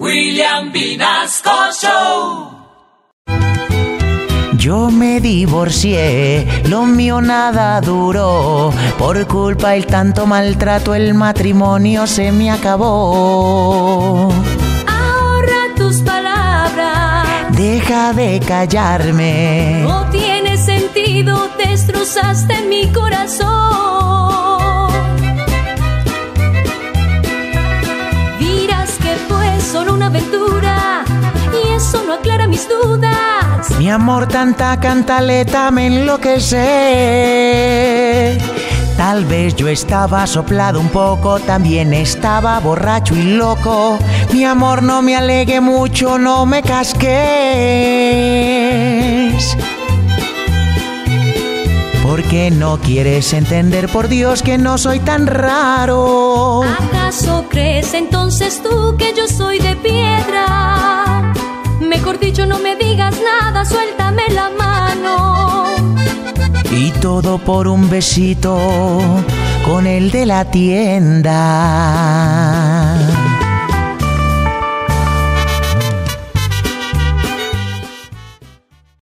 William Vinasco Show. Yo me divorcié, lo mío nada duró. Por culpa del tanto maltrato, el matrimonio se me acabó. Ahorra tus palabras. Deja de callarme. No tiene sentido, destrozaste mi corazón. Solo una aventura y eso no aclara mis dudas. Mi amor, tanta cantaleta me enloquece. Tal vez yo estaba soplado un poco, también estaba borracho y loco. Mi amor, no me alegue mucho, no me casques. Porque no quieres entender, por Dios, que no soy tan raro. ¿Acaso entonces tú que yo soy de piedra? Mejor dicho, no me digas nada, suéltame la mano. Y todo por un besito con el de la tienda.